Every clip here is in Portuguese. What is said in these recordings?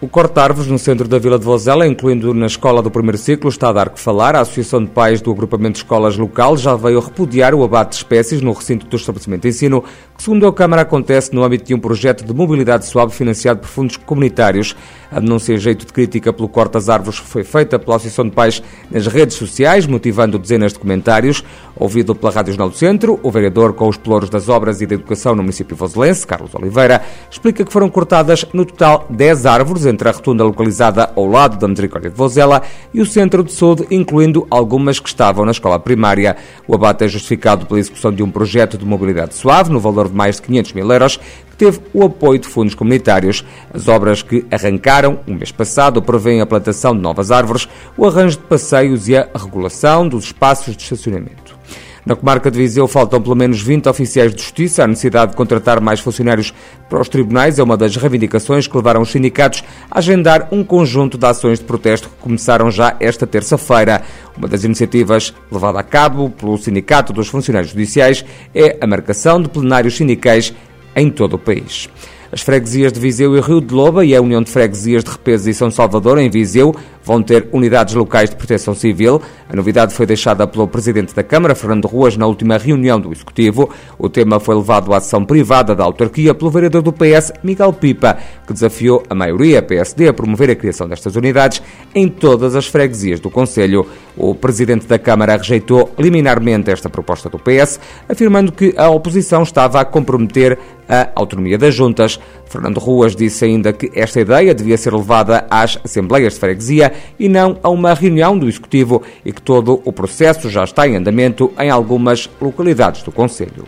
O corte árvores no centro da Vila de Vozela, incluindo na escola do primeiro ciclo, está a dar que falar. A Associação de Pais do Agrupamento de Escolas Local já veio repudiar o abate de espécies no recinto do estabelecimento de ensino, que, segundo a Câmara, acontece no âmbito de um projeto de mobilidade suave financiado por fundos comunitários. A denúncia em jeito de crítica pelo corte das árvores foi feita pela Associação de Pais nas redes sociais, motivando dezenas de comentários. Ouvido pela Rádio Jornal do Centro, o vereador com os pelouros das obras e da educação no município voselense, Carlos Oliveira, explica que foram cortadas no total 10 árvores entre a rotunda localizada ao lado da Misericórdia de Vozela e o centro de saúde, incluindo algumas que estavam na escola primária. O abate é justificado pela execução de um projeto de mobilidade suave, no valor de mais de 500 mil euros, que teve o apoio de fundos comunitários. As obras que arrancaram o mês passado prevêem a plantação de novas árvores, o arranjo de passeios e a regulação dos espaços de estacionamento. Na comarca de Viseu faltam pelo menos 20 oficiais de justiça. A necessidade de contratar mais funcionários para os tribunais é uma das reivindicações que levaram os sindicatos a agendar um conjunto de ações de protesto que começaram já esta terça-feira. Uma das iniciativas levada a cabo pelo Sindicato dos Funcionários Judiciais é a marcação de plenários sindicais em todo o país. As freguesias de Viseu e Rio de Loba e a União de Freguesias de Repesa e São Salvador, em Viseu, vão ter unidades locais de proteção civil. A novidade foi deixada pelo Presidente da Câmara, Fernando Ruas, na última reunião do Executivo. O tema foi levado à ação privada da autarquia pelo vereador do PS, Miguel Pipa, que desafiou a maioria PSD a promover a criação destas unidades em todas as freguesias do Conselho. O Presidente da Câmara rejeitou liminarmente esta proposta do PS, afirmando que a oposição estava a comprometer a autonomia das juntas. Fernando Ruas disse ainda que esta ideia devia ser levada às Assembleias de Freguesia e não a uma reunião do Executivo e que todo o processo já está em andamento em algumas localidades do Conselho.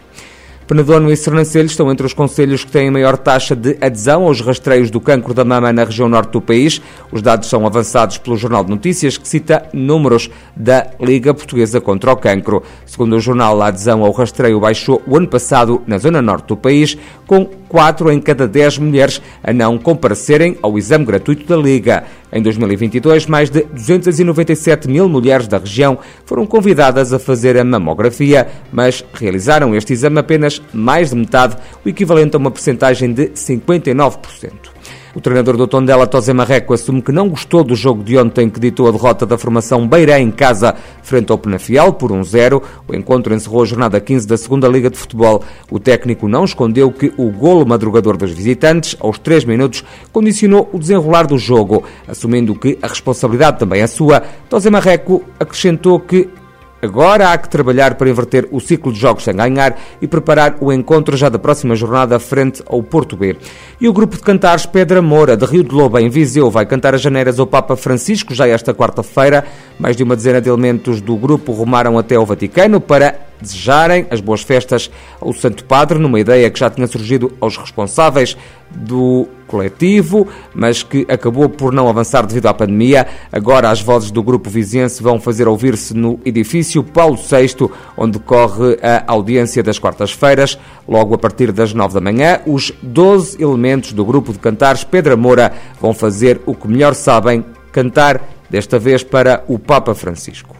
Penedono e Sernancelho estão entre os conselhos que têm maior taxa de adesão aos rastreios do cancro da mama na região norte do país. Os dados são avançados pelo Jornal de Notícias, que cita números da Liga Portuguesa contra o Cancro. Segundo o jornal, a adesão ao rastreio baixou o ano passado na zona norte do país, com 4 em cada 10 mulheres a não comparecerem ao exame gratuito da Liga. Em 2022, mais de 297 mil mulheres da região foram convidadas a fazer a mamografia, mas realizaram este exame apenas mais de metade, o equivalente a uma percentagem de 59%. O treinador do Tondela, Tosé Marreco, assume que não gostou do jogo de ontem que ditou a derrota da formação Beiré em casa frente ao Penafiel por 1-0. O encontro encerrou a jornada 15 da segunda Liga de Futebol. O técnico não escondeu que o golo madrugador dos visitantes, aos 3 minutos, condicionou o desenrolar do jogo. Assumindo que a responsabilidade também é sua, Tosé Marreco acrescentou que Agora há que trabalhar para inverter o ciclo de jogos sem ganhar e preparar o encontro já da próxima jornada frente ao Porto B. E o grupo de cantares Pedra Moura, de Rio de Loba, em Viseu, vai cantar as janeiras ao Papa Francisco já esta quarta-feira. Mais de uma dezena de elementos do grupo rumaram até ao Vaticano para desejarem as boas festas ao Santo Padre, numa ideia que já tinha surgido aos responsáveis do coletivo, mas que acabou por não avançar devido à pandemia. Agora as vozes do grupo viziense vão fazer ouvir-se no edifício Paulo VI, onde corre a audiência das quartas-feiras. Logo a partir das nove da manhã, os 12 elementos do grupo de cantares Pedra Moura vão fazer o que melhor sabem, cantar, desta vez para o Papa Francisco.